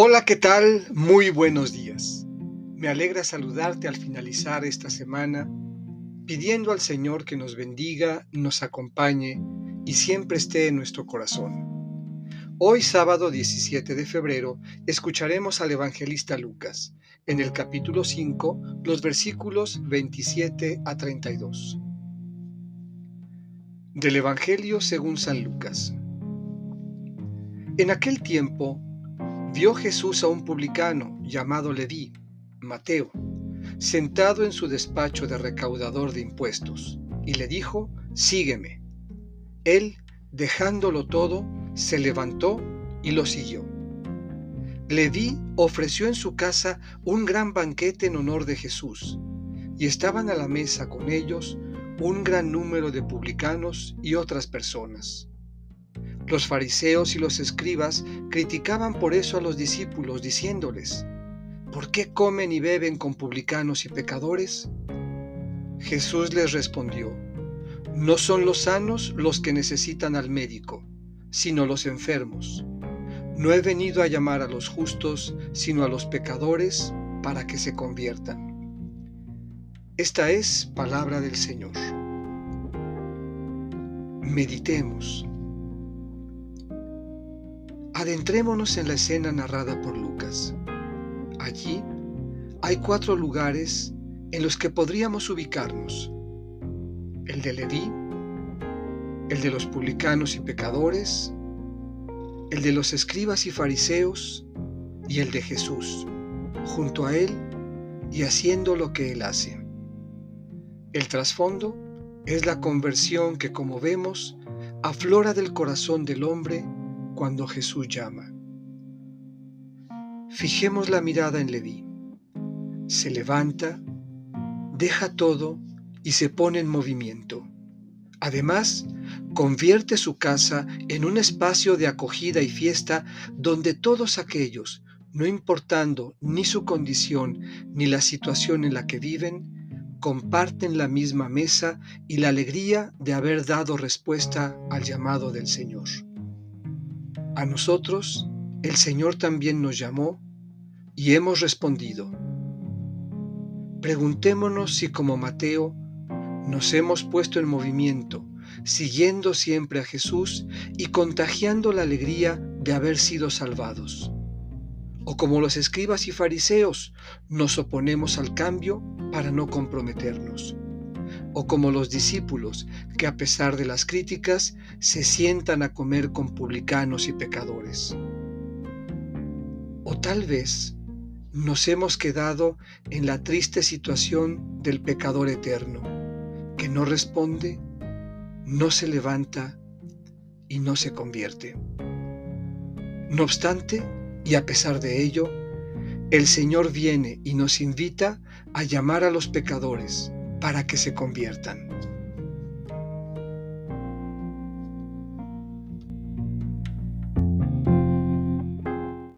Hola, ¿qué tal? Muy buenos días. Me alegra saludarte al finalizar esta semana, pidiendo al Señor que nos bendiga, nos acompañe y siempre esté en nuestro corazón. Hoy sábado 17 de febrero escucharemos al evangelista Lucas en el capítulo 5, los versículos 27 a 32. Del Evangelio según San Lucas. En aquel tiempo, vio Jesús a un publicano llamado Leví, Mateo, sentado en su despacho de recaudador de impuestos, y le dijo, Sígueme. Él, dejándolo todo, se levantó y lo siguió. Leví ofreció en su casa un gran banquete en honor de Jesús, y estaban a la mesa con ellos un gran número de publicanos y otras personas. Los fariseos y los escribas criticaban por eso a los discípulos, diciéndoles, ¿por qué comen y beben con publicanos y pecadores? Jesús les respondió, no son los sanos los que necesitan al médico, sino los enfermos. No he venido a llamar a los justos, sino a los pecadores, para que se conviertan. Esta es palabra del Señor. Meditemos. Adentrémonos en la escena narrada por Lucas. Allí hay cuatro lugares en los que podríamos ubicarnos. El de Leví, el de los publicanos y pecadores, el de los escribas y fariseos y el de Jesús, junto a Él y haciendo lo que Él hace. El trasfondo es la conversión que, como vemos, aflora del corazón del hombre cuando Jesús llama. Fijemos la mirada en Leví. Se levanta, deja todo y se pone en movimiento. Además, convierte su casa en un espacio de acogida y fiesta donde todos aquellos, no importando ni su condición ni la situación en la que viven, comparten la misma mesa y la alegría de haber dado respuesta al llamado del Señor. A nosotros el Señor también nos llamó y hemos respondido. Preguntémonos si como Mateo nos hemos puesto en movimiento, siguiendo siempre a Jesús y contagiando la alegría de haber sido salvados. O como los escribas y fariseos, nos oponemos al cambio para no comprometernos o como los discípulos que a pesar de las críticas se sientan a comer con publicanos y pecadores. O tal vez nos hemos quedado en la triste situación del pecador eterno, que no responde, no se levanta y no se convierte. No obstante, y a pesar de ello, el Señor viene y nos invita a llamar a los pecadores para que se conviertan.